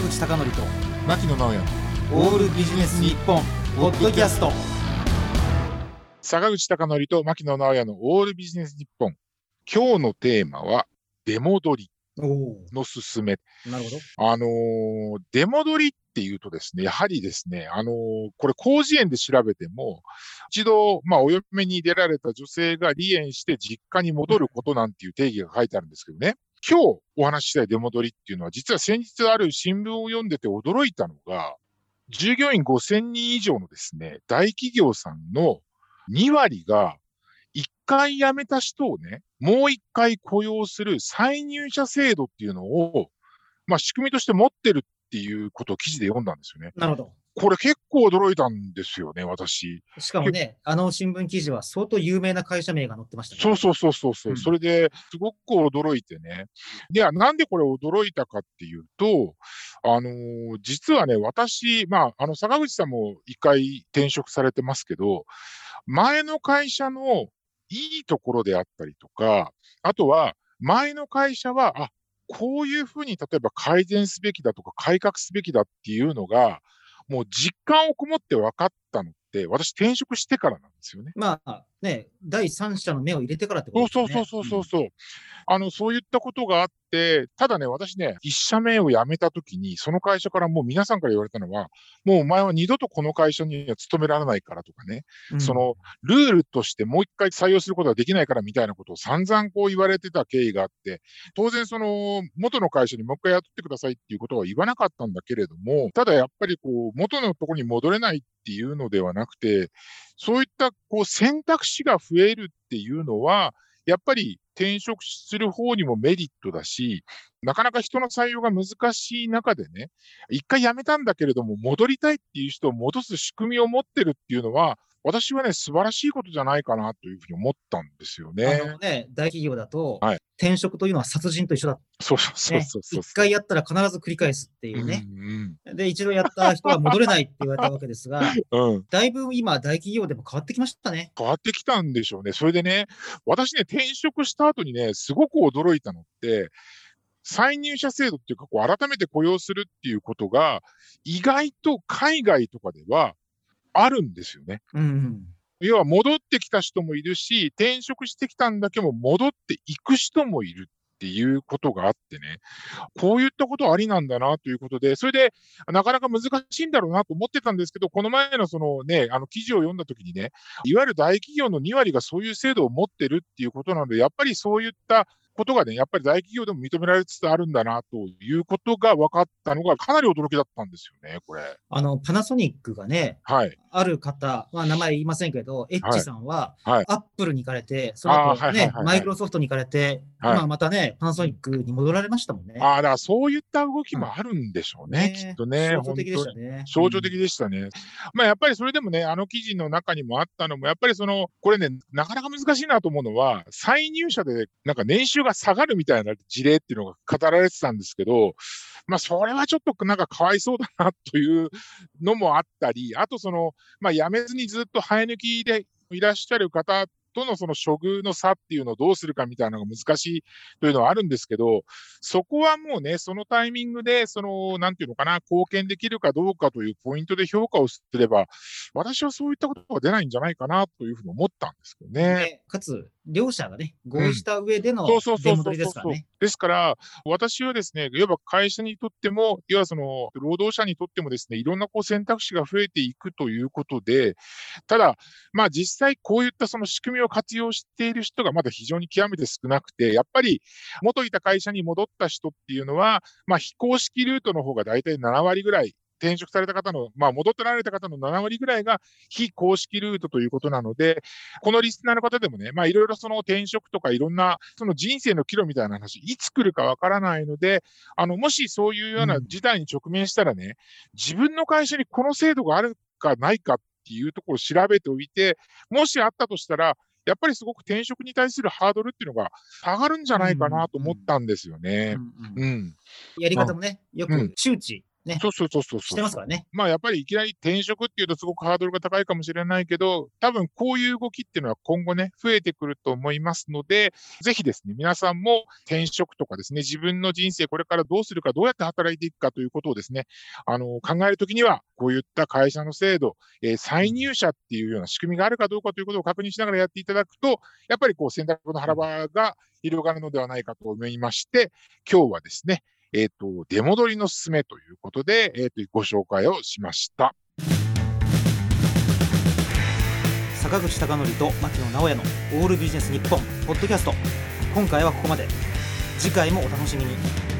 坂口孝則と牧野直哉。オールビジネス日本ポッドキャスト。坂口孝則と牧野直哉のオールビジネス日本。今日のテーマは出戻りの勧め。なるほど。あのー出戻りっていうとですね、やはりですね、あのーこれ、広辞苑で調べても、一度、まあ、お嫁に出られた女性が離縁して実家に戻ることなんていう定義が書いてあるんですけどね、今日お話ししたい出戻りっていうのは、実は先日ある新聞を読んでて驚いたのが、従業員5000人以上のですね、大企業さんの2割が、1回辞めた人をね、もう1回雇用する再入社制度っていうのを、まあ、仕組みとして持ってるっていうことを記事で読んだんですよね。なるほどこれ結構驚いたんですよね、私。どしかもねあの新聞記事は相当有名な会社名が載ってましたねそうそうそうそうそう、うんそれですごく驚いてね。いや、なんでこれ驚いたかっていうと、あのー実はね、私、まあ、あの、坂口さんも一回転職されてますけど、前の会社のいいところであったりとか、あとは、前の会社は、あ、こういうふうに例えば改善すべきだとか改革すべきだっていうのが、もう実感をこもって分かったのって、私転職してからなんですよね。まあね第三者の目を入れてからってこそうとですね。そうそうそうそうそう。あの、そういったことがあって、ただね、私ね、一社目を辞めたときに、その会社からもう皆さんから言われたのは、もうお前は二度とこの会社には勤められないからとかね、うん。そのルールとしてもう一回採用することができないからみたいなことを散々こう言われてた経緯があって、当然その元の会社にもう一回雇ってくださいっていうことは言わなかったんだけれども、ただやっぱりこう元のところに戻れないっていうのではなくて、そういったこう選択肢が増えるっていうのは、やっぱり転職する方にもメリットだし、なかなか人の採用が難しい中でね、一回辞めたんだけれども戻りたいっていう人を戻す仕組みを持ってるっていうのは、私はね、素晴らしいことじゃないかなというふうに思ったんですよあのね。ね大企業だと、はい転職というのは殺人と一緒だそうそうそうねそうそう。一回やったら必ず繰り返すっていうね、うんで一度やった人は戻れないって言われたわけですがうん うん。だいぶ今大企業でも変わってきましたね変わってきたんでしょうね。それでね、私ね、転職した後にね、すごく驚いたのって、再入社制度っていうか、こう、改めて雇用するっていうことが、意外と海外とかではあるんですよね。うんうん要は戻ってきた人もいるし、転職してきたんだけど戻っていく人もいるっていうことがあってね、こういったことありなんだなということで、それでなかなか難しいんだろうなと思ってたんですけど、この前のそのね、あの記事を読んだときにね、いわゆる大企業の2割がそういう制度を持ってるっていうことなので、やっぱりそういったことがね、やっぱり大企業でも認められつつあるんだなということが分かったのがかなり驚きだったんですよね、これ。あのパナソニックがねはい。ある方、まあ、名前言いませんけど、エッチさんは、はいアップルに行かれて、その後ねマイクロソフトに行かれて、はいまあ、またね、パナソニックに戻られましたもんね。ああ、だからそういった動きもあるんでしょうね、きっとね。象徴的でしたね。象徴的でしたね。まあやっぱりそれでもね、あの記事の中にもあったのも、やっぱりその、これね、なかなか難しいなと思うのは、再入社でなんか年収が下がるみたいな事例っていうのが語られてたんですけど、まあそれはちょっとなんかかわいそうだなというのもあったり、あとその、まあ辞めずにずっと生え抜きでいらっしゃる方とのその処遇の差っていうのをどうするかみたいなのが難しいというのはあるんですけど、そこはもうね、そのタイミングで、その、なんていうのかな、貢献できるかどうかというポイントで評価をすれば、私はそういったことが出ないんじゃないかなというふうに思ったんですけどね。かつ、両者がね、合意した上でのそうそうそう出戻りですからね。ですから、私はですね、いわば会社にとっても、いわばその、労働者にとってもですね、いろんなこう選択肢が増えていくということで、ただ、まあ実際こういったその仕組みを活用している人がまだ非常に極めて少なくて、やっぱり元いた会社に戻った人っていうのは、まあ非公式ルートの方が大体7割ぐらい、転職された方の、まあ戻ってられた方の7割ぐらいが非公式ルートということなので、このリスナーの方でもね、まあいろいろその転職とかいろんなその人生の岐路みたいな話、いつ来るかわからないので、あの、もしそういうような事態に直面したらね、自分の会社にこの制度があるかないかっていうところを調べておいて、もしあったとしたら、やっぱりすごく転職に対するハードルっていうのが下がるんじゃないかなと思ったんですよね。うんうんうん。やり方もね、よくうん周知ね、そうそうそうそうそう。してますからね。まあやっぱりいきなり転職っていうとすごくハードルが高いかもしれないけど、多分こういう動きっていうのは今後ね、増えてくると思いますので、ぜひですね、皆さんも転職とかですね、自分の人生これからどうするか、どうやって働いていくかということをですね、あの、考えるときには、こういった会社の制度、えー再入社っていうような仕組みがあるかどうかということを確認しながらやっていただくと、やっぱりこう選択の腹場が広がるのではないかと思いまして、今日はですね、えっ、と、出戻りのすすめということで、えっ、と、ご紹介をしました。坂口孝則と牧野直哉のオールビジネス日本ポッドキャスト。今回はここまで。次回もお楽しみに。